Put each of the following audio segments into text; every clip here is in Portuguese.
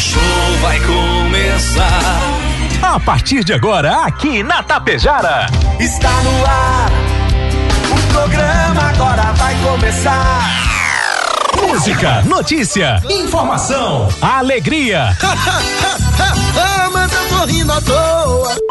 show vai começar. A partir de agora, aqui na Tapejara. Está no ar. O programa agora vai começar. Música, notícia, informação, alegria. ah, mas eu tô rindo à toa.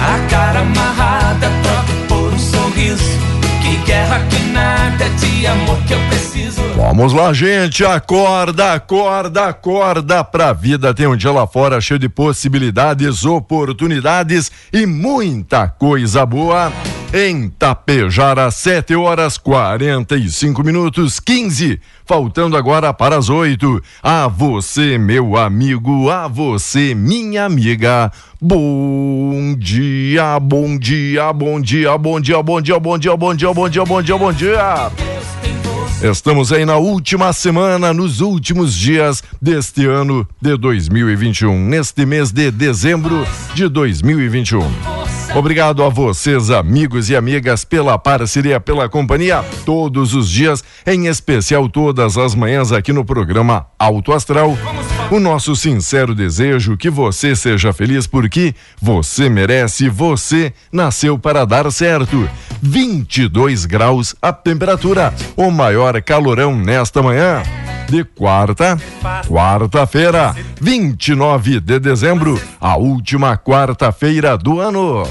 A cara amarrada, troca por um sorriso. Que guerra que nada, de amor que eu preciso. Vamos lá, gente, acorda, acorda, acorda pra vida. Tem um dia lá fora cheio de possibilidades, oportunidades e muita coisa boa. Em Tapejara, 7 horas 45 minutos, 15, faltando agora para as 8. A você, meu amigo, a você, minha amiga. Bom dia, bom dia, bom dia, bom dia, bom dia, bom dia, bom dia, bom dia, bom dia, bom dia. Estamos aí na última semana, nos últimos dias deste ano de 2021, neste mês de dezembro de 2021. Obrigado a vocês, amigos e amigas, pela parceria, pela companhia, todos os dias, em especial todas as manhãs aqui no programa Alto Astral. O nosso sincero desejo que você seja feliz porque você merece, você nasceu para dar certo. 22 graus a temperatura, o maior calorão nesta manhã de quarta, quarta-feira, 29 de dezembro, a última quarta-feira do ano.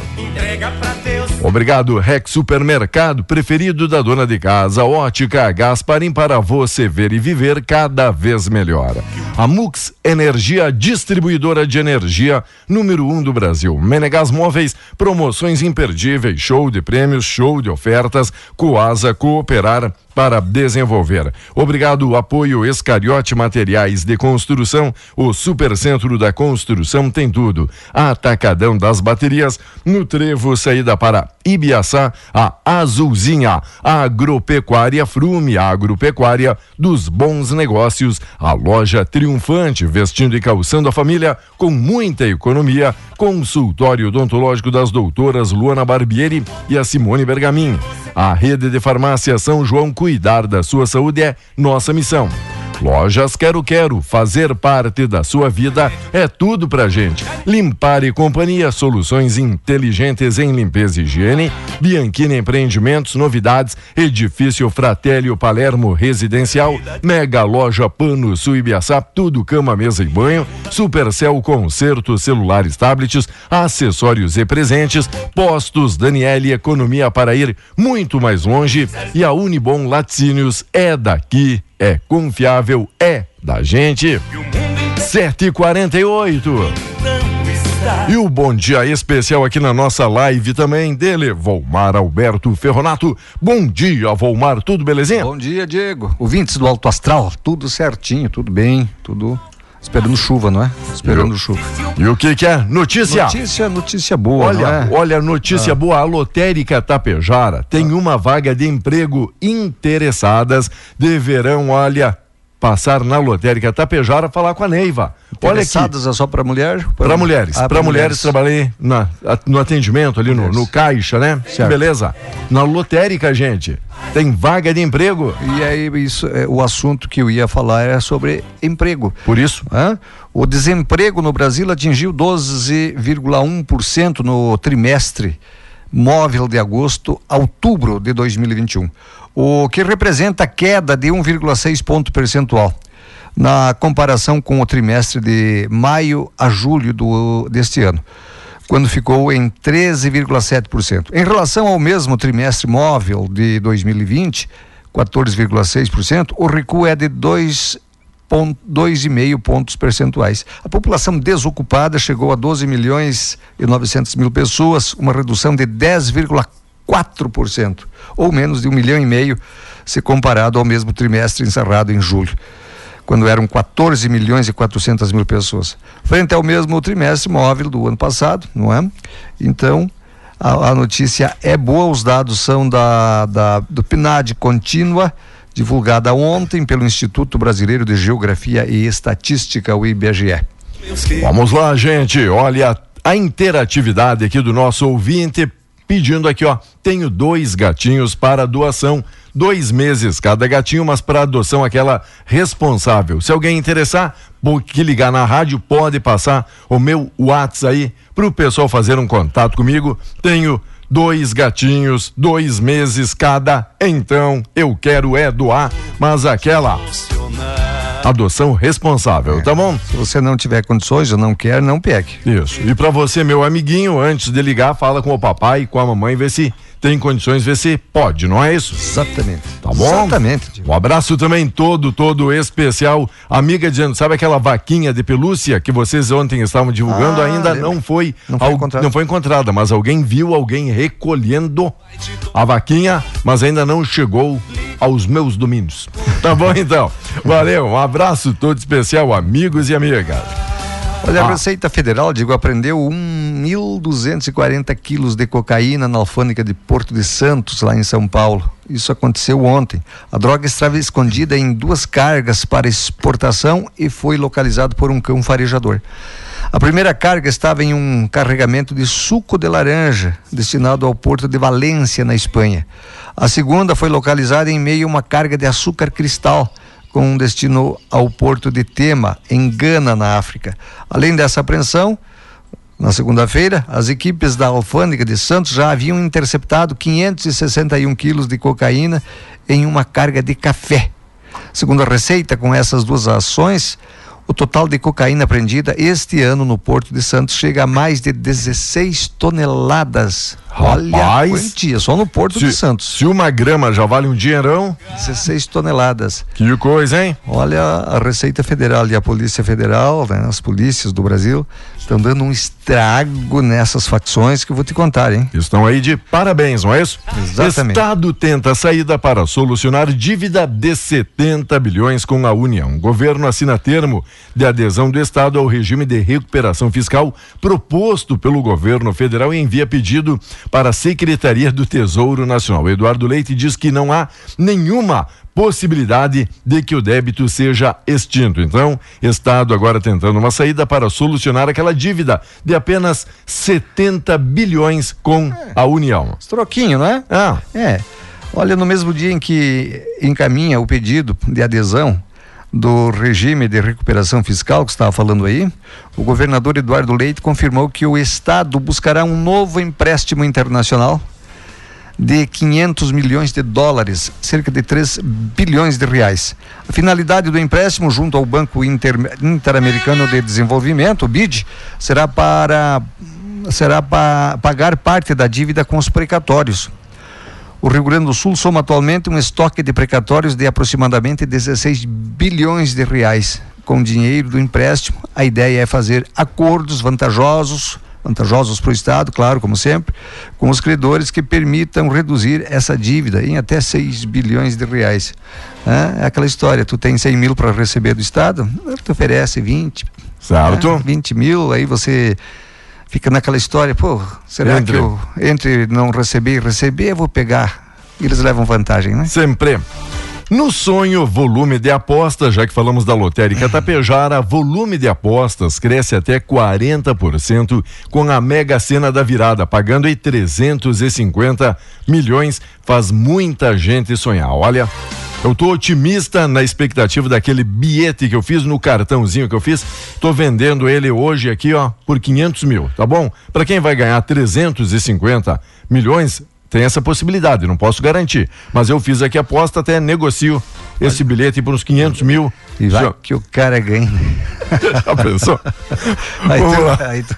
Obrigado, Rex Supermercado, preferido da dona de casa, Ótica Gasparim, para você ver e viver cada vez melhor. A Mux Energia, distribuidora de energia, número um do Brasil. Menegas Móveis, promoções imperdíveis, show de prêmios, show de ofertas, Coasa Cooperar para desenvolver. Obrigado, apoio Escariote Materiais de Construção, o Supercentro da Construção tem tudo. Atacadão das Baterias, no Trevo, saída para Ibiaçá, a Azulzinha, a Agropecuária Frume, a Agropecuária dos Bons Negócios, a loja triunfante, vestindo e calçando a família com muita economia, consultório odontológico das doutoras Luana Barbieri e a Simone Bergamin. A rede de farmácia São João cuidar da sua saúde é nossa missão. Lojas Quero Quero, fazer parte da sua vida é tudo pra gente. Limpar e Companhia, soluções inteligentes em limpeza e higiene. Bianchini Empreendimentos, novidades, edifício Fratélio Palermo Residencial, Mega Loja Pano Sul Ibiaçá, tudo cama, mesa e banho. Supercel Concerto, celulares, tablets, acessórios e presentes. Postos Daniele, economia para ir muito mais longe. E a Unibom Laticínios é daqui é confiável, é da gente. 7h48. E o bom dia especial aqui na nossa live também dele, Volmar Alberto Ferronato. Bom dia, Volmar, tudo belezinha? Bom dia, Diego. Ouvintes do Alto Astral, tudo certinho, tudo bem, tudo esperando chuva, não é? Esperando chuva. E o que que é? Notícia? Notícia, notícia boa, Olha, é? olha, notícia boa, a Lotérica Tapejara tem uma vaga de emprego interessadas deverão, olha, passar na Lotérica Tapejara falar com a Neiva. Olha aqui, é só para mulher? para mulheres, Ah, para mulheres trabalhei na, no atendimento ali no, Mulheres. no caixa, né? Certo. Beleza? Na Lotérica, gente, tem vaga de emprego. E aí, isso, é, o assunto que eu ia falar é sobre emprego. Por isso, Hã? O desemprego no Brasil atingiu 12,1% no trimestre móvel de agosto a outubro de 2021, o que representa queda de 1,6 ponto percentual na comparação com o trimestre de maio a julho do, deste ano, quando ficou em 13,7%. Em relação ao mesmo trimestre móvel de 2020, 14,6%, o recuo é de 2 pon- 2,5 pontos percentuais. A população desocupada chegou a 12 milhões e 900 mil pessoas, uma redução de 10,4%, ou menos de um milhão e meio, se comparado ao mesmo trimestre encerrado em julho. quando eram 14 milhões e 400 mil pessoas, frente ao mesmo trimestre móvel do ano passado, não é? Então, a, a notícia é boa, os dados são da, da, do PNAD contínua, divulgada ontem pelo Instituto Brasileiro de Geografia e Estatística, o IBGE. Vamos lá, gente. Olha a interatividade aqui do nosso ouvinte pedindo aqui, ó. Tenho dois gatinhos para doação. Dois meses cada gatinho, mas para adoção aquela responsável. Se alguém interessar, que ligar na rádio, pode passar o meu WhatsApp aí para o pessoal fazer um contato comigo. Tenho dois gatinhos, dois meses cada. Então eu quero é doar, mas aquela adoção responsável, é. tá bom? Se você não tiver condições ou não quer, não pegue. Isso. E para você, meu amiguinho, antes de ligar, fala com o papai e com a mamãe, vê se tem condições, vê se pode, não é isso? Exatamente. Tá bom? Exatamente. Um abraço também todo, todo especial. Amiga dizendo, sabe aquela vaquinha de pelúcia que vocês ontem estavam divulgando? Ah, ainda lembra. não foi, não foi, encontrada. não foi encontrada, mas alguém viu alguém recolhendo a vaquinha, mas ainda não chegou aos meus domínios. Tá bom então? Valeu, um abraço todo especial, amigos e amigas. Olha, a ah. Receita Federal, digo, apreendeu 1.240 quilos de cocaína na alfândega de Porto de Santos, lá em São Paulo. Isso aconteceu ontem. A droga estava escondida em duas cargas para exportação e foi localizado por um cão farejador. A primeira carga estava em um carregamento de suco de laranja, destinado ao porto de Valência, na Espanha. A segunda foi localizada em meio a uma carga de açúcar cristal, com destino ao porto de Tema, em Gana, na África. Além dessa apreensão, na segunda-feira, as equipes da Alfândega de Santos já haviam interceptado 561 quilos de cocaína em uma carga de café. Segundo a Receita, com essas duas ações, o total de cocaína apreendida este ano no Porto de Santos chega a mais de 16 toneladas. Rapaz, Olha a quantia, só no Porto se, de Santos. Se uma grama já vale um dinheirão. 16 toneladas. Que coisa, hein? Olha a Receita Federal e a Polícia Federal, né, as polícias do Brasil, estão dando um estrago nessas facções que eu vou te contar, hein? Estão aí de parabéns, não é isso? Exatamente. Estado tenta saída para solucionar dívida de 70 bilhões com a União. O governo assina termo de adesão do Estado ao regime de recuperação fiscal proposto pelo governo federal e envia pedido para a Secretaria do Tesouro Nacional. Eduardo Leite diz que não há nenhuma possibilidade de que o débito seja extinto. Então, Estado agora tentando uma saída para solucionar aquela dívida de apenas 70 bilhões com a União. Troquinho, não é? Ah. É. Olha, no mesmo dia em que encaminha o pedido de adesão do regime de recuperação fiscal que estava falando aí, o governador Eduardo Leite confirmou que o Estado buscará um novo empréstimo internacional de 500 milhões de dólares, cerca de 3 bilhões de reais. A finalidade do empréstimo junto ao Banco Inter, Interamericano de Desenvolvimento, o BID, será para será para pagar parte da dívida com os precatórios. O Rio Grande do Sul soma atualmente um estoque de precatórios de aproximadamente 16 bilhões de reais. Com dinheiro do empréstimo, a ideia é fazer acordos vantajosos vantajosos para o Estado, claro, como sempre, com os credores que permitam reduzir essa dívida em até 6 bilhões de reais. É aquela história, tu tem 100 mil para receber do Estado, tu oferece 20. Certo. Né? 20 mil, aí você fica naquela história, pô, será entre. que eu, entre não receber e receber, eu vou pegar. Eles levam vantagem, né? Sempre. No sonho, volume de apostas, já que falamos da lotérica Tapejara, volume de apostas cresce até 40% com a Mega Sena da virada, pagando aí 350 milhões, faz muita gente sonhar. Olha, eu tô otimista na expectativa daquele bilhete que eu fiz no cartãozinho que eu fiz. Tô vendendo ele hoje aqui, ó, por 500 mil, tá bom? Para quem vai ganhar 350 milhões, tem essa possibilidade, não posso garantir. Mas eu fiz aqui a aposta, até negocio esse bilhete por uns 500 mil. E vai Já... que o cara ganha. Já pensou? Aí tu, aí tu,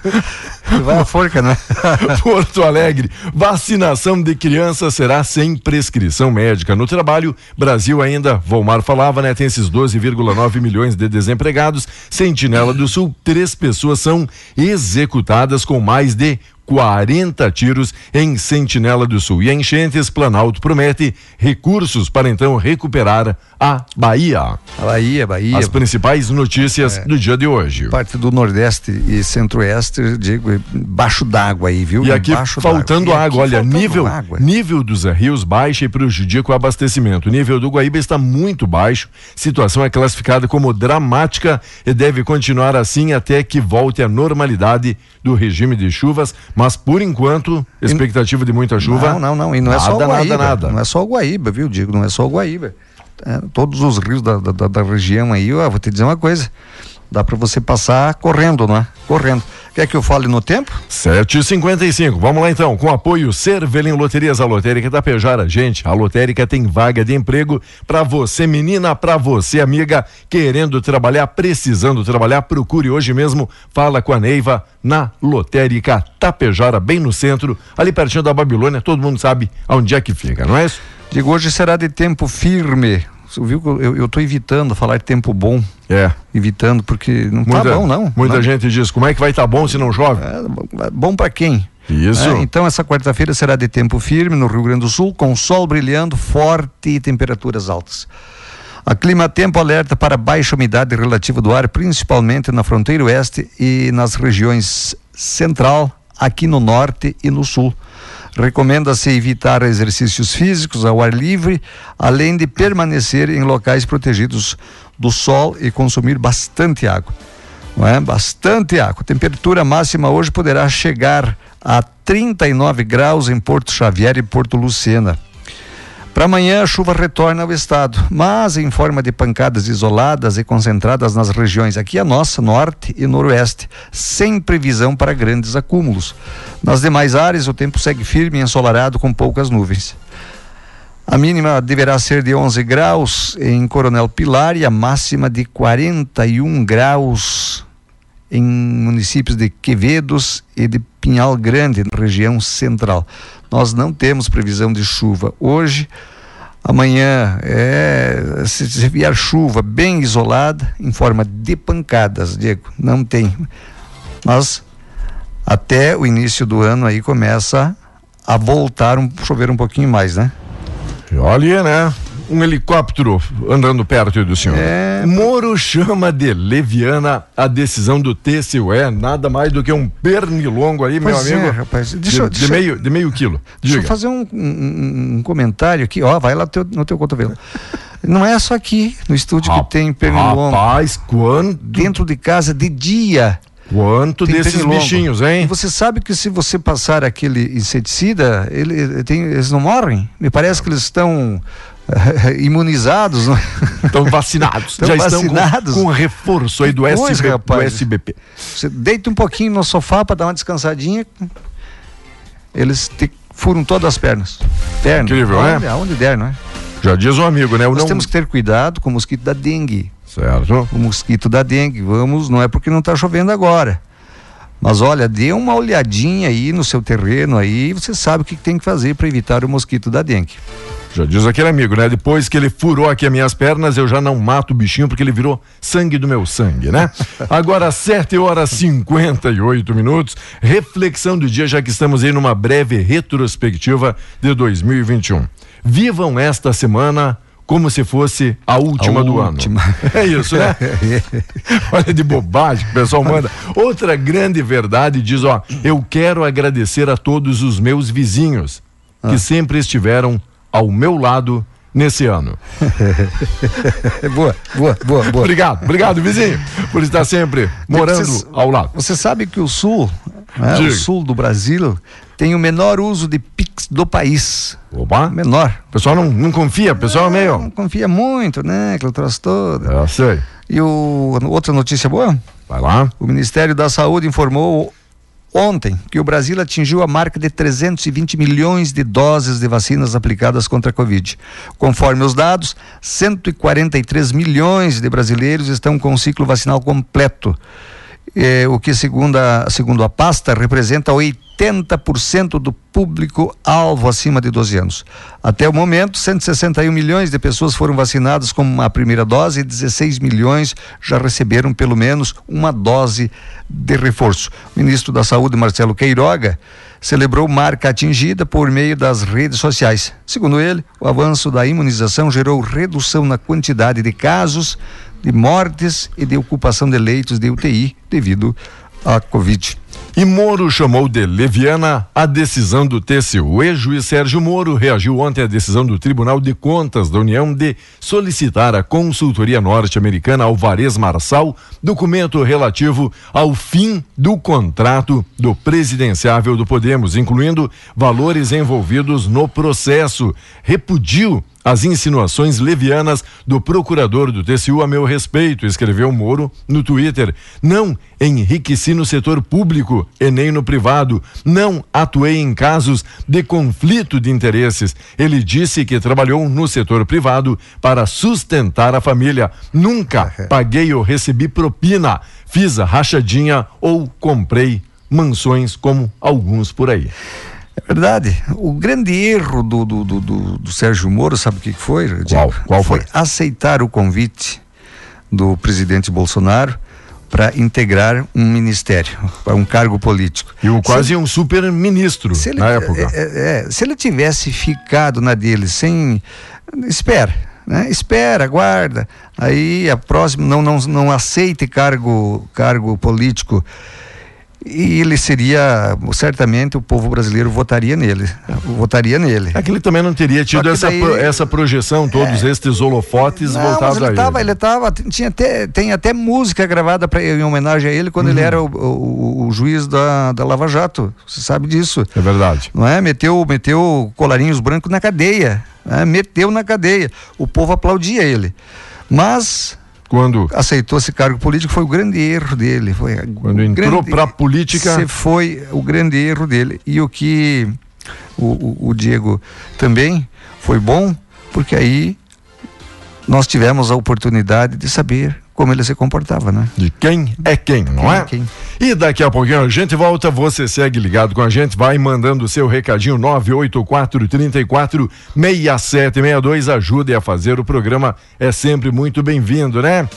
tu, vai a forca, né? Porto Alegre, vacinação de crianças será sem prescrição médica. No trabalho, Brasil ainda, Volmar falava, né? Tem esses 12,9 milhões de desempregados. Sentinela do Sul, três pessoas são executadas com mais de 40 tiros em Sentinela do Sul. E a Enchentes Planalto promete recursos para então recuperar a Bahia. A Bahia, Bahia. As principais notícias é. do dia de hoje. Parte do Nordeste e Centro-Oeste, digo, baixo d'água aí, viu? E aqui faltando água, olha, faltando nível água. nível dos rios baixa e prejudica o abastecimento. O nível do Guaíba está muito baixo. Situação é classificada como dramática e deve continuar assim até que volte à normalidade do regime de chuvas, mas por enquanto, expectativa de muita chuva. Não, não, não, e não nada, é só o Guaíba, nada, nada. Não é só o Guaíba, viu, Digo, não é só o Guaíba. É, todos os rios da, da, da região aí, ó, vou te dizer uma coisa, dá para você passar correndo, não é? Correndo. Quer que eu fale no tempo? 7h55. Vamos lá então, com apoio Cervelim Loterias, a lotérica da Pejara. Gente, a lotérica tem vaga de emprego para você, menina, para você, amiga, querendo trabalhar, precisando trabalhar, procure hoje mesmo. Fala com a Neiva na lotérica Tapejara, bem no centro, ali pertinho da Babilônia. Todo mundo sabe aonde é que fica, não é isso? Digo, hoje será de tempo firme. Você viu que eu estou evitando falar de tempo bom. É. Evitando, porque não está bom, não. Muita não. gente diz, como é que vai estar tá bom se não chove? É, bom para quem? Isso. É, então, essa quarta-feira será de tempo firme no Rio Grande do Sul, com sol brilhando forte e temperaturas altas. A Clima Tempo alerta para baixa umidade relativa do ar, principalmente na fronteira oeste e nas regiões central, aqui no norte e no sul. Recomenda-se evitar exercícios físicos ao ar livre, além de permanecer em locais protegidos do sol e consumir bastante água. Não é? Bastante água. Temperatura máxima hoje poderá chegar a 39 graus em Porto Xavier e Porto Lucena. Para amanhã, a chuva retorna ao estado, mas em forma de pancadas isoladas e concentradas nas regiões aqui a nossa, norte e noroeste, sem previsão para grandes acúmulos. Nas demais áreas, o tempo segue firme e ensolarado com poucas nuvens. A mínima deverá ser de 11 graus em Coronel Pilar e a máxima de 41 graus em municípios de Quevedos e de Pinhal Grande, região central. Nós não temos previsão de chuva hoje. Amanhã, é, se, se vier chuva bem isolada, em forma de pancadas, Diego, não tem. Mas até o início do ano aí começa a voltar um chover um pouquinho mais, né? Olha, né? Um helicóptero andando perto do senhor. É... Moro chama de leviana a decisão do TCUE, nada mais do que um pernilongo aí, pois meu é, amigo. rapaz. Deixa, de, deixa, de, meio, de meio quilo. Deixa Diga. eu fazer um, um, um, comentário aqui, ó, vai lá teu, no teu cotovelo. Não é só aqui no estúdio que tem pernilongo. Rapaz, quando... Dentro de casa, de dia. Quanto tem desses bichinhos, hein? E você sabe que se você passar aquele inseticida, ele, tem, eles não morrem? Me parece que eles estão imunizados, não? É? estão vacinados. Estão Já vacinados. estão com, com reforço aí do, pois, SB, rapaz, do SBP. Você deita um pouquinho no sofá para dar uma descansadinha, eles te furam todas as pernas. Perna. Incrível, onde, né? Aonde der, não é? Já diz um amigo, né? Nós não... temos que ter cuidado com o mosquito da dengue. Certo. O mosquito da dengue. Vamos, não é porque não está chovendo agora. Mas olha, dê uma olhadinha aí no seu terreno aí, você sabe o que tem que fazer para evitar o mosquito da dengue. Já diz aquele amigo, né? Depois que ele furou aqui as minhas pernas, eu já não mato o bichinho porque ele virou sangue do meu sangue, né? Agora, 7 horas 58 minutos. Reflexão do dia, já que estamos aí numa breve retrospectiva de 2021. Vivam esta semana como se fosse a última a do última. ano. É isso, né? Olha de bobagem que o pessoal manda. Outra grande verdade diz, ó, eu quero agradecer a todos os meus vizinhos que ah. sempre estiveram ao meu lado nesse ano. boa, boa, boa, boa. Obrigado, obrigado, vizinho, por estar sempre morando você, ao lado. Você sabe que o sul, né, o sul do Brasil, tem o menor uso de Pix do país. Opa. Menor. O pessoal não, não confia, o pessoal é meio. Não confia muito, né? Aquele troço todo. Eu sei. E o, outra notícia boa? Vai lá. O Ministério da Saúde informou ontem que o Brasil atingiu a marca de 320 milhões de doses de vacinas aplicadas contra a Covid. Conforme os dados, 143 milhões de brasileiros estão com o ciclo vacinal completo. Eh, o que segundo a, segundo a pasta representa 80% do público alvo acima de 12 anos. Até o momento, 161 milhões de pessoas foram vacinadas com a primeira dose e 16 milhões já receberam pelo menos uma dose de reforço. O ministro da Saúde, Marcelo Queiroga, celebrou marca atingida por meio das redes sociais. Segundo ele, o avanço da imunização gerou redução na quantidade de casos, de mortes e de ocupação de leitos de UTI devido à Covid. E Moro chamou de leviana a decisão do TCU. O ex-juiz Sérgio Moro reagiu ontem à decisão do Tribunal de Contas da União de solicitar à consultoria norte-americana Alvarez Marçal documento relativo ao fim do contrato do presidenciável do Podemos, incluindo valores envolvidos no processo. Repudiu as insinuações levianas do procurador do TCU a meu respeito, escreveu Moro no Twitter. Não enriqueci no setor público e nem no privado. Não atuei em casos de conflito de interesses. Ele disse que trabalhou no setor privado para sustentar a família. Nunca paguei ou recebi propina. Fiz a rachadinha ou comprei mansões como alguns por aí. É verdade. O grande erro do, do, do, do, Sérgio Moro, sabe o que foi? Qual, qual foi? foi? aceitar o convite do presidente Bolsonaro para integrar um ministério, para um cargo político. E o quase se, um super ministro ele, na época. É, é, é, se ele tivesse ficado na dele sem. Espera, né? Espera, aguarda. Aí a próxima não, não, não aceite cargo, cargo político e ele seria certamente o povo brasileiro votaria nele votaria nele. É que ele também não teria tido essa, daí, pro, essa projeção todos é, estes holofotes não, voltados ele a tava, ele. ele tava tinha até tem até música gravada pra, em homenagem a ele quando uhum. ele era o, o, o, juiz da, da Lava Jato você sabe disso. É verdade. Não é? Meteu meteu colarinhos brancos na cadeia né? meteu na cadeia. O povo aplaudia ele. Mas quando aceitou esse cargo político foi o grande erro dele. Foi quando entrou para a política. Foi o grande erro dele. E o que o, o, o Diego também foi bom, porque aí nós tivemos a oportunidade de saber como ele se comportava, né? De quem é quem, não quem é? é quem. E daqui a pouquinho a gente volta, você segue ligado com a gente, vai mandando o seu recadinho 984 34 6762, ajude a fazer o programa, é sempre muito bem-vindo, né?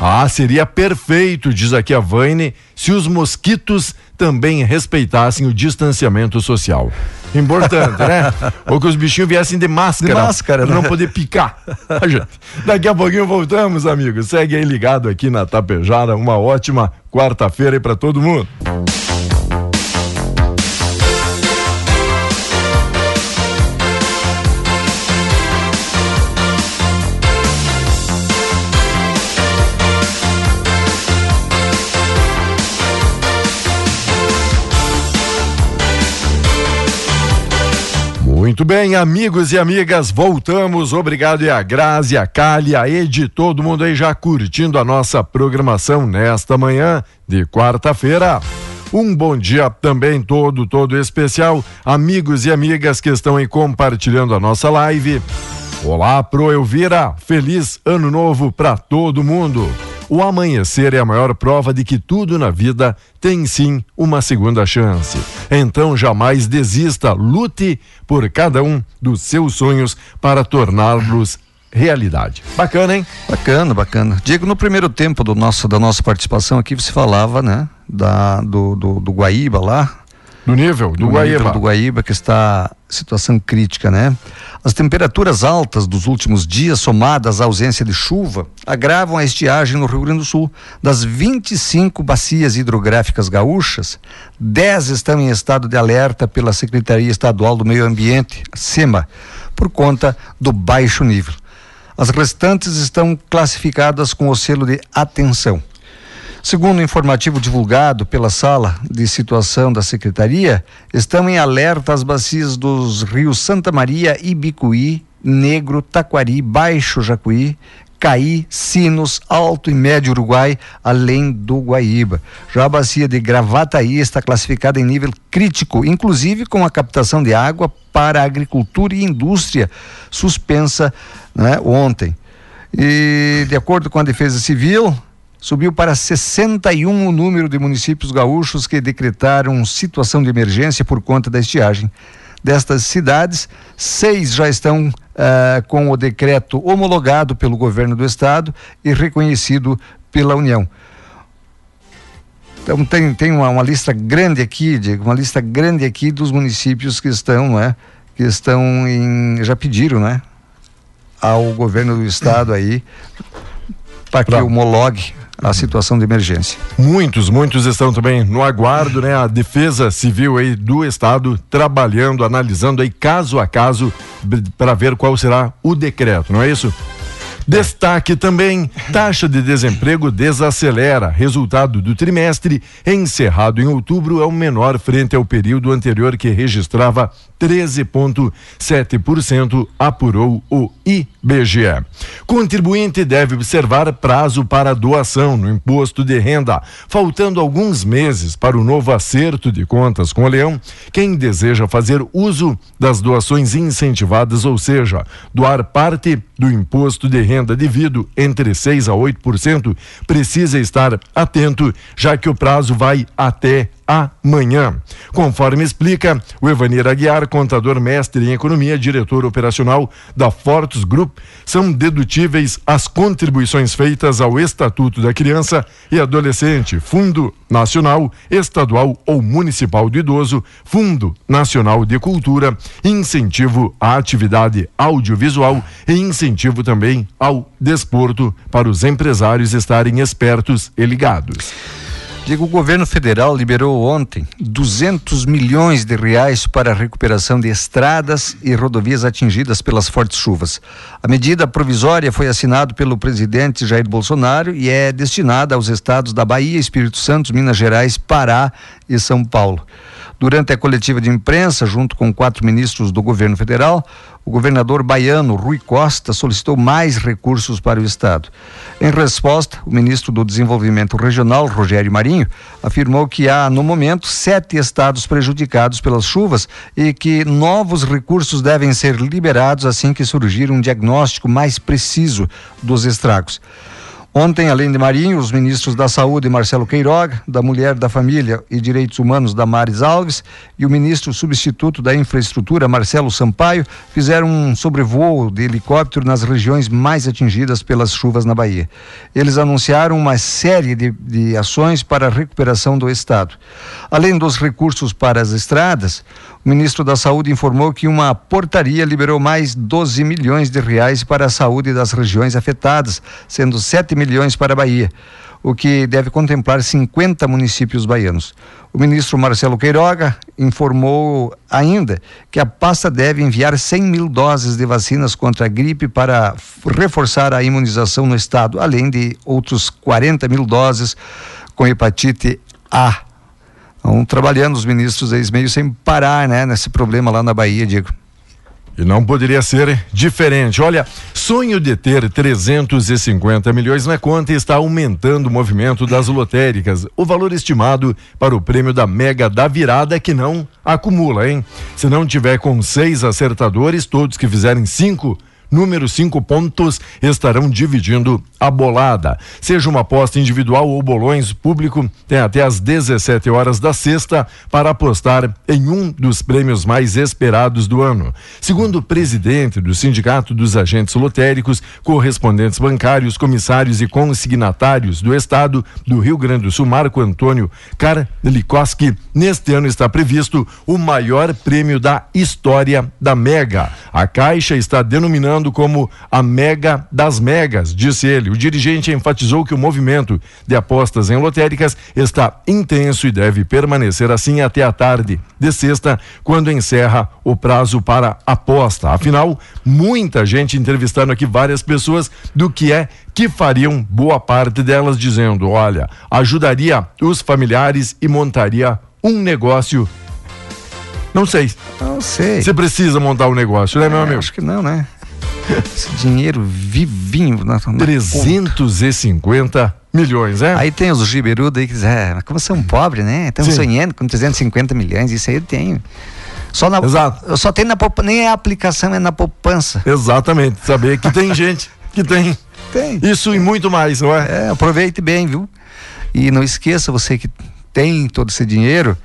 Ah, seria perfeito, diz aqui a Vaine, se os mosquitos também respeitassem o distanciamento social. Importante, né? Ou que os bichinhos viessem de máscara. De máscara, né? não poder picar. Daqui a pouquinho voltamos, amigos. Segue aí ligado aqui na Tapejara. Uma ótima quarta-feira aí para todo mundo. Muito bem, amigos e amigas, voltamos. Obrigado e a Grazi, a Cali, a Ed, todo mundo aí já curtindo a nossa programação nesta manhã de quarta-feira. Um bom dia também todo, todo especial, amigos e amigas que estão aí compartilhando a nossa live. Olá, Pro Elvira, feliz ano novo para todo mundo. O amanhecer é a maior prova de que tudo na vida tem sim uma segunda chance. Então jamais desista, lute por cada um dos seus sonhos para torná-los realidade. Bacana, hein? Bacana, bacana. Diego, no primeiro tempo do nosso, da nossa participação aqui, você falava, né? Da, do, do, do Guaíba lá, do nível do, do Guaíba. Nível do Guaíba, que está situação crítica, né? As temperaturas altas dos últimos dias, somadas à ausência de chuva, agravam a estiagem no Rio Grande do Sul. Das 25 bacias hidrográficas gaúchas, 10 estão em estado de alerta pela Secretaria Estadual do Meio Ambiente, SEMA, por conta do baixo nível. As restantes estão classificadas com o selo de atenção. Segundo o informativo divulgado pela sala de situação da secretaria, estão em alerta as bacias dos rios Santa Maria, Ibicuí, Negro, Taquari, Baixo Jacuí, Caí, Sinos, Alto e Médio Uruguai, além do Guaíba. Já a bacia de Gravataí está classificada em nível crítico, inclusive com a captação de água para agricultura e indústria suspensa né, ontem. E de acordo com a Defesa Civil, subiu para 61 o número de municípios gaúchos que decretaram situação de emergência por conta da estiagem. Destas cidades, seis já estão uh, com o decreto homologado pelo governo do estado e reconhecido pela União. Então tem, tem uma, uma, lista grande aqui, Diego, uma lista grande aqui dos municípios que estão, não é? Que estão em. já pediram, né? Ao governo do estado aí para que homologue a situação de emergência. Muitos, muitos estão também no aguardo, né? A Defesa Civil aí do Estado trabalhando, analisando aí caso a caso para ver qual será o decreto, não é isso? Destaque também: taxa de desemprego desacelera. Resultado do trimestre, encerrado em outubro, é o menor frente ao período anterior que registrava 13,7%, apurou o IBGE. Contribuinte deve observar prazo para doação no imposto de renda. Faltando alguns meses para o novo acerto de contas com o Leão, quem deseja fazer uso das doações incentivadas, ou seja, doar parte do imposto de renda devido entre 6 a 8%, precisa estar atento, já que o prazo vai até amanhã. Conforme explica o Evanir Aguiar, contador mestre em economia, diretor operacional da Fortus Group, são dedutíveis as contribuições feitas ao Estatuto da Criança e Adolescente, Fundo Nacional, Estadual ou Municipal do Idoso, Fundo Nacional de Cultura, incentivo à atividade audiovisual e incentivo também ao desporto para os empresários estarem espertos e ligados. Digo, o governo federal liberou ontem 200 milhões de reais para a recuperação de estradas e rodovias atingidas pelas fortes chuvas. A medida provisória foi assinada pelo presidente Jair Bolsonaro e é destinada aos estados da Bahia, Espírito Santo, Minas Gerais, Pará e São Paulo. Durante a coletiva de imprensa, junto com quatro ministros do governo federal, o governador baiano Rui Costa solicitou mais recursos para o estado. Em resposta, o ministro do Desenvolvimento Regional, Rogério Marinho, afirmou que há, no momento, sete estados prejudicados pelas chuvas e que novos recursos devem ser liberados assim que surgir um diagnóstico mais preciso dos estragos. Ontem, além de Marinho, os ministros da Saúde, Marcelo Queiroga, da Mulher, da Família e Direitos Humanos, Damares Alves, e o ministro substituto da Infraestrutura, Marcelo Sampaio, fizeram um sobrevoo de helicóptero nas regiões mais atingidas pelas chuvas na Bahia. Eles anunciaram uma série de, de ações para a recuperação do Estado. Além dos recursos para as estradas, o ministro da Saúde informou que uma portaria liberou mais 12 milhões de reais para a saúde das regiões afetadas, sendo 7 milhões para a Bahia, o que deve contemplar 50 municípios baianos. O ministro Marcelo Queiroga informou ainda que a pasta deve enviar 100 mil doses de vacinas contra a gripe para reforçar a imunização no estado, além de outros 40 mil doses com hepatite A. Estão trabalhando os ministros aí meio sem parar, né, nesse problema lá na Bahia, Diego. E não poderia ser diferente. Olha, sonho de ter 350 milhões na conta está aumentando o movimento das lotéricas. O valor estimado para o prêmio da Mega da Virada que não acumula, hein? Se não tiver com seis acertadores, todos que fizerem cinco número cinco pontos estarão dividindo a bolada. Seja uma aposta individual ou bolões, público tem até às 17 horas da sexta para apostar em um dos prêmios mais esperados do ano. Segundo o presidente do Sindicato dos Agentes Lotéricos, correspondentes bancários, comissários e consignatários do Estado do Rio Grande do Sul, Marco Antônio Karlikoski, neste ano está previsto o maior prêmio da história da Mega. A Caixa está denominando como a mega das megas, disse ele. O dirigente enfatizou que o movimento de apostas em lotéricas está intenso e deve permanecer assim até a tarde de sexta, quando encerra o prazo para aposta. Afinal, muita gente entrevistando aqui várias pessoas do que é que fariam boa parte delas dizendo: olha, ajudaria os familiares e montaria um negócio não sei. Não sei. Você precisa montar um negócio, né, meu é, amigo? Acho que não, né? Esse dinheiro vivinho. Na, na 350 conta. milhões, é? Aí tem os giberudos aí que dizem, é, como são pobres, né? Estamos sonhando com 350 milhões, isso aí eu tenho. Só na, Exato. Só tem na nem é a aplicação, é na poupança. Exatamente. Saber que tem gente que tem Tem. Isso e muito mais, não é? É, aproveite bem, viu? E não esqueça, você que tem todo esse dinheiro,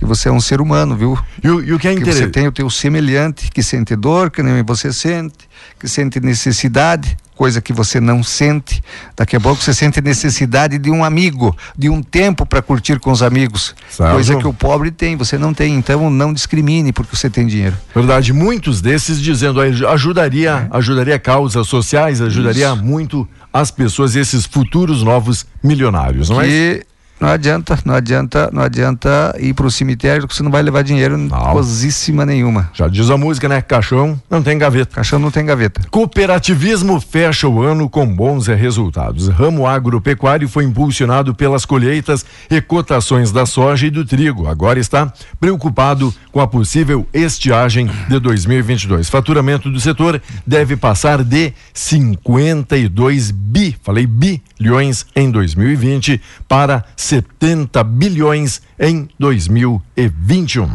que você é um ser humano, viu? E, o- e o que é Que você interessante. tem o teu semelhante que sente dor, que nem você sente, que sente necessidade, coisa que você não sente. Daqui a pouco você sente necessidade de um amigo, de um tempo para curtir com os amigos, Certo. coisa que o pobre tem, você não tem. Então não discrimine porque você tem dinheiro. Verdade, muitos desses dizendo ajudaria, ajudaria causas sociais, ajudaria muito as pessoas, esses futuros novos milionários, não é? Não adianta, não adianta, não adianta ir para o cemitério que você não vai levar dinheiro cosíssima nenhuma. Já diz a música, né? Caixão não tem gaveta. Caixão não tem gaveta. Cooperativismo fecha o ano com bons resultados. Ramo agropecuário foi impulsionado pelas colheitas e cotações da soja e do trigo. Agora está preocupado com a possível estiagem de 2022. Faturamento do setor deve passar de 52 bi, falei bilhões em 2020 para 70 bilhões em 2021.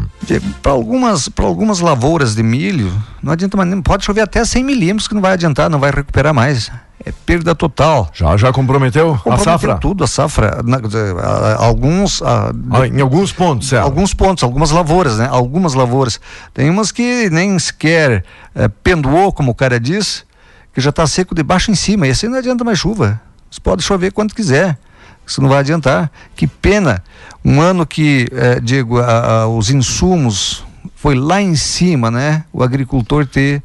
Para algumas, algumas lavouras de milho, não adianta mais, pode chover até 100 milímetros que não vai adiantar, não vai recuperar mais. É perda total. Já já comprometeu, a Comprometeu safra? tudo, a safra. Na- a- a- alguns, a- Ah, em alguns pontos, certo? alguns pontos, algumas lavouras, né? Algumas lavouras. Tem umas que nem sequer eh, pendoou, como o cara diz, que já está seco de baixo em cima. Esse aí não adianta mais chuva. Você pode chover quanto quiser. Isso não vai adiantar. Que pena. Um ano que, eh, Diego, a- a- os insumos foi lá em cima, né? O agricultor ter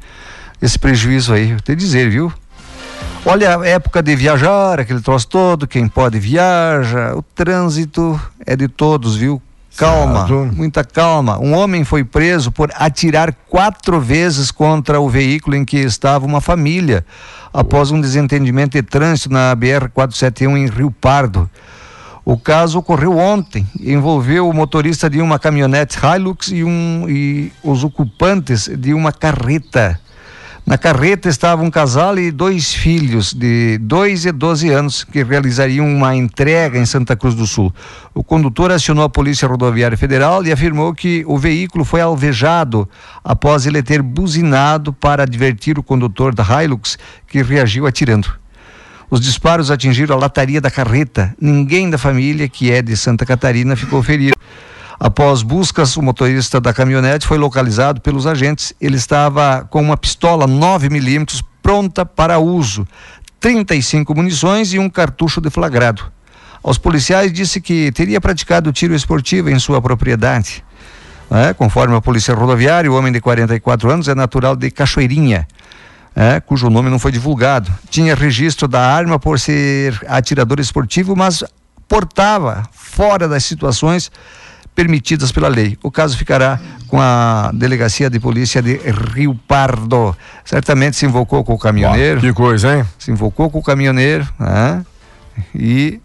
esse prejuízo aí. Vou te dizer, viu? Olha a época de viajar, aquele troço todo, quem pode viaja, o trânsito é de todos, viu? Calma, Certo. muita calma. Um homem foi preso por atirar quatro vezes contra o veículo em que estava uma família, após um desentendimento de trânsito na BR-471 em Rio Pardo. O caso ocorreu ontem, envolveu o motorista de uma caminhonete Hilux e, um, e os ocupantes de uma carreta. Na carreta estava um casal e dois filhos de 2 e 12 anos que realizariam uma entrega em Santa Cruz do Sul. O condutor acionou a Polícia Rodoviária Federal e afirmou que o veículo foi alvejado após ele ter buzinado para advertir o condutor da Hilux, que reagiu atirando. Os disparos atingiram a lataria da carreta. Ninguém da família, que é de Santa Catarina, ficou ferido. Após buscas, o motorista da caminhonete foi localizado pelos agentes. Ele estava com uma pistola 9 milímetros pronta para uso, 35 munições e um cartucho deflagrado. Aos policiais disse que teria praticado tiro esportivo em sua propriedade. É, conforme a polícia rodoviária, o homem de 44 anos é natural de Cachoeirinha, é, cujo nome não foi divulgado. Tinha registro da arma por ser atirador esportivo, mas portava fora das situações permitidas pela lei. O caso ficará com a delegacia de polícia de Rio Pardo. Certamente se invocou com o caminhoneiro, Que coisa, hein? se invocou com o caminhoneiro né? e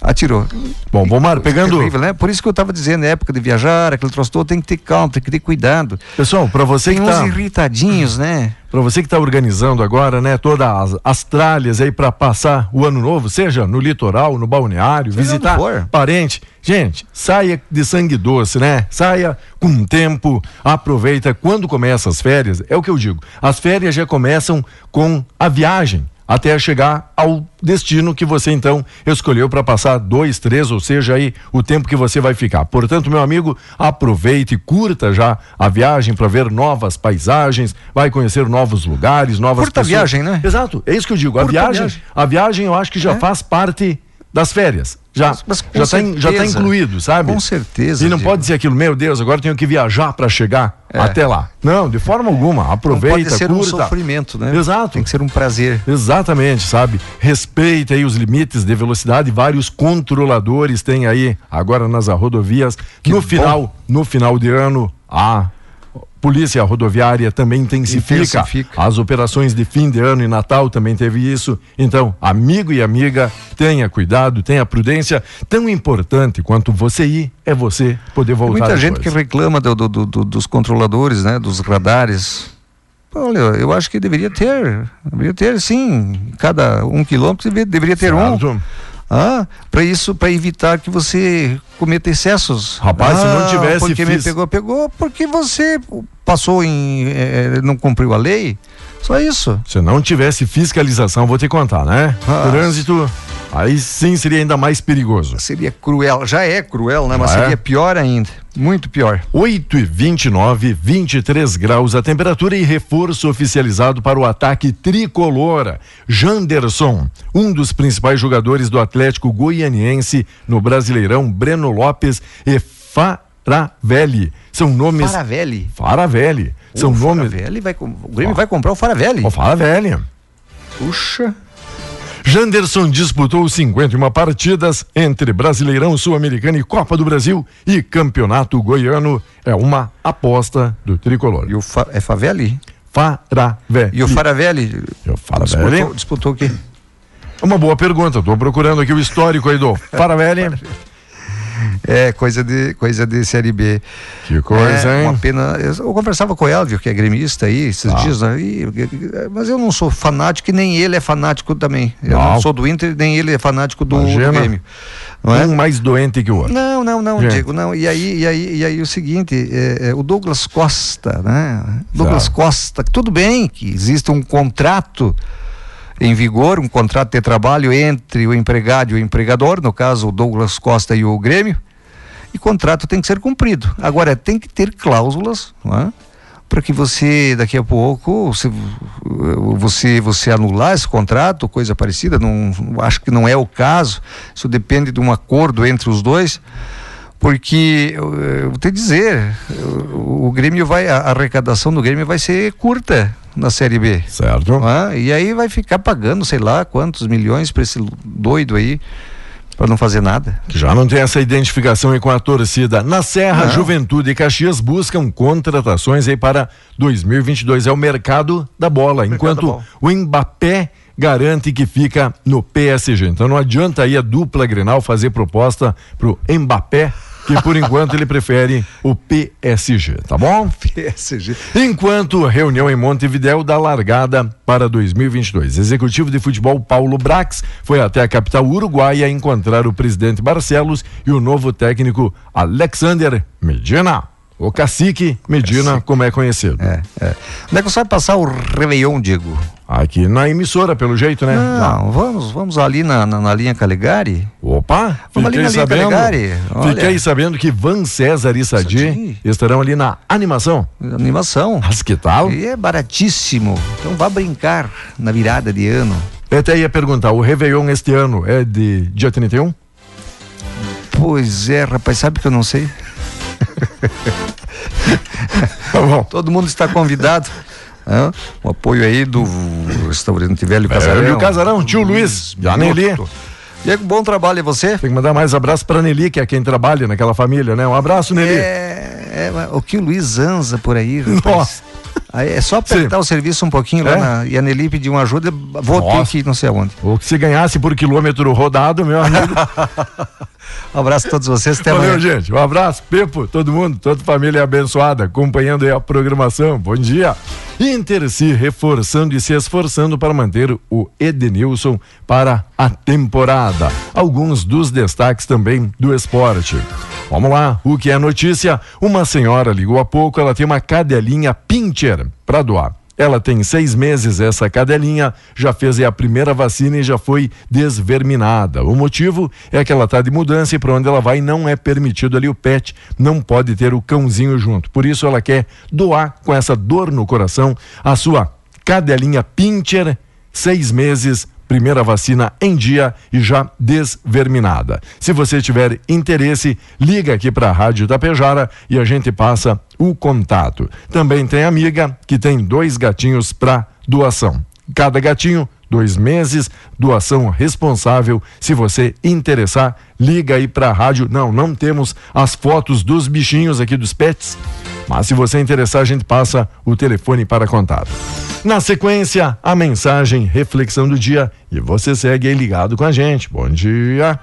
atirou. Bom, Bomar, pegando. Terrível, né? Por isso que eu estava dizendo, é época de viajar, aquele troço todo, tem que ter calma, tem que ter cuidado. Pessoal, para você Tem que uns tá. irritadinhos, né? Para você que está organizando agora, né, todas as, as tralhas aí para passar o ano novo, seja no litoral, no balneário, Seja visitar parente. Gente, saia de sangue doce, né? Saia com tempo, aproveita quando começa as férias. É o que eu digo. As férias já começam com a viagem até chegar ao destino que você então escolheu para passar dois, três, ou seja, aí o tempo que você vai ficar. Portanto, meu amigo, aproveite, curta já a viagem para ver novas paisagens, vai conhecer novos lugares, novas Curta a pessoas. viagem, né? Exato, é isso que eu digo. A Curta a viagem, viagem. a viagem eu acho que já É. faz parte das férias. Já Mas já está já tá certeza. incluído, sabe? Com certeza, E não Diego. pode ser aquilo, meu Deus, agora tenho que viajar para chegar É. até lá. Não, de forma alguma. Aproveita, não pode ser um curta. sofrimento, né? Exato. Tem que ser um prazer. Exatamente, sabe? Respeita aí os limites de velocidade. Vários controladores tem aí agora nas rodovias. no bom. final, no final de ano, a Polícia Rodoviária também intensifica, Intensifica. as operações de fim de ano e Natal também teve isso. Então, amigo e amiga, tenha cuidado, tenha prudência. Tão importante quanto você ir é você poder Tem voltar. muita gente que reclama do- do- do- do- dos controladores, né? Dos radares. Olha, eu acho que deveria ter, deveria ter sim, cada um quilômetro deveria, deveria ter um. Ah, para isso, para evitar que você cometa excessos. Rapaz, se não Ah, tivesse Porque me fis- pegou, pegou, porque você passou em. eh, não cumpriu a lei. Só isso. Se não tivesse fiscalização, vou te contar, né? Ah. Trânsito, aí sim seria ainda mais perigoso. Seria cruel. Já é cruel, né? Mas Já é. seria pior ainda. Muito pior. 8 e 29, 23 graus a temperatura e reforço oficializado para o ataque tricolor. Janderson, um dos principais jogadores do Atlético Goianiense no Brasileirão, Breno Lopes e Faravelli. São nomes. Faravelli. Faravelli. São o nomes. Faravelli vai, com- o Grêmio vai comprar o Faravelli. Ó, Faravelli. Puxa. Janderson disputou 51 partidas entre Brasileirão Sul-Americano e Copa do Brasil e Campeonato Goiano. É uma aposta do tricolor. E o Fa- é Favelli? Faravelli. E o Faravelli E o Faravelli? disputou, disputou o quê? É uma boa pergunta. Estou procurando aqui o histórico aí do Faravelli. É, coisa de, coisa de Série B. Que coisa, é, hein? Uma pena. Eu conversava com o Elvio, que é gremista aí, esses Ah. dias, né? E- mas eu não sou fanático e nem ele é fanático também. Eu Não. não sou do Inter, nem ele é fanático do, do. Grêmio. Não é? Um mais doente que o outro. Não, não, não, Gente. Diego, não. E aí, e aí, e aí o seguinte, é, é, o Douglas Costa, né? Douglas Certo. Costa, tudo bem que existe um contrato em vigor, um contrato de trabalho entre o empregado e o empregador, no caso o Douglas Costa e o Grêmio, e contrato tem que ser cumprido. Agora, tem que ter cláusulas, é? para que você daqui a pouco se, você você anular esse contrato, coisa parecida, não acho que não é o caso. Isso depende de um acordo entre os dois, porque eu, eu vou te dizer, o, o Grêmio vai a arrecadação do Grêmio vai ser curta na Série B. Certo? é? E aí vai ficar pagando, sei lá, quantos milhões para esse doido aí para não fazer nada. Já não tem essa identificação aí com a torcida. Na Serra, Não. Juventude e Caxias buscam contratações aí para 2022. É o mercado da bola. enquanto da bola. o Mbappé garante que fica no PSG. Então não adianta aí a dupla Grenal fazer proposta pro Mbappé, que por enquanto ele prefere o PSG, tá bom? PSG. Enquanto reunião em Montevidéu dá largada para 2022. Executivo de futebol Paulo Brax foi até a capital uruguaia encontrar o presidente Barcelos e o novo técnico Alexander Medina. O cacique Medina, como é conhecido. É, é. Onde é que você vai passar o Réveillon, Diego? Aqui na emissora, pelo jeito, né? Não, vamos, vamos ali na, na, na linha Calegari. Opa, Vamos ali na linha sabendo, Calegari, olha. fiquei sabendo que Van César e Sadi. estarão ali na animação. Animação. Mas que tal? E é baratíssimo. Então vá brincar na virada de ano. Eu até ia perguntar, o Réveillon este ano é de dia 31? Pois é, rapaz, sabe que eu não sei? Tá bom. Todo mundo está convidado. Hã? O apoio aí do restaurante Velho Casarão. Velho Casarão, tio Luiz, e a Nelly. Diego, bom trabalho e você? Tem que mandar mais abraço pra Nelly, que é quem trabalha naquela família, né? Um abraço, Nelly. É, é, o que o Luiz Anza por aí, rapaz. Nossa. Aí é só apertar Sim. o serviço um pouquinho lá É? na, e a Nelly pediu uma ajuda, vou ter Nossa. que ir não sei aonde. Ou que se ganhasse por quilômetro rodado, meu amigo. Um abraço a todos vocês, até Valeu, amanhã. gente. Um abraço, Pepo, todo mundo, toda família abençoada, acompanhando aí a programação. Bom dia. Inter se reforçando e se esforçando para manter o Edenilson para a temporada. Alguns dos destaques também do esporte. Vamos lá, o que é notícia? Uma senhora ligou há pouco, ela tem uma cadelinha Pincher para doar. Ela tem seis meses, essa cadelinha, já fez a primeira vacina e já foi desverminada. O motivo é que ela está de mudança e para onde ela vai não é permitido ali o pet, não pode ter o cãozinho junto. Por isso ela quer doar com essa dor no coração a sua cadelinha Pincher, seis meses, primeira vacina em dia e já desverminada. Se você tiver interesse, liga aqui para a Rádio Tapejara e a gente passa o contato. Também tem amiga que tem dois gatinhos para doação. Cada gatinho, dois meses, doação responsável. Se você interessar, liga aí para a rádio. Não, não temos as fotos dos bichinhos aqui dos pets, mas se você interessar, a gente passa o telefone para contato. Na sequência, a mensagem, reflexão do dia e você segue aí ligado com a gente. Bom dia.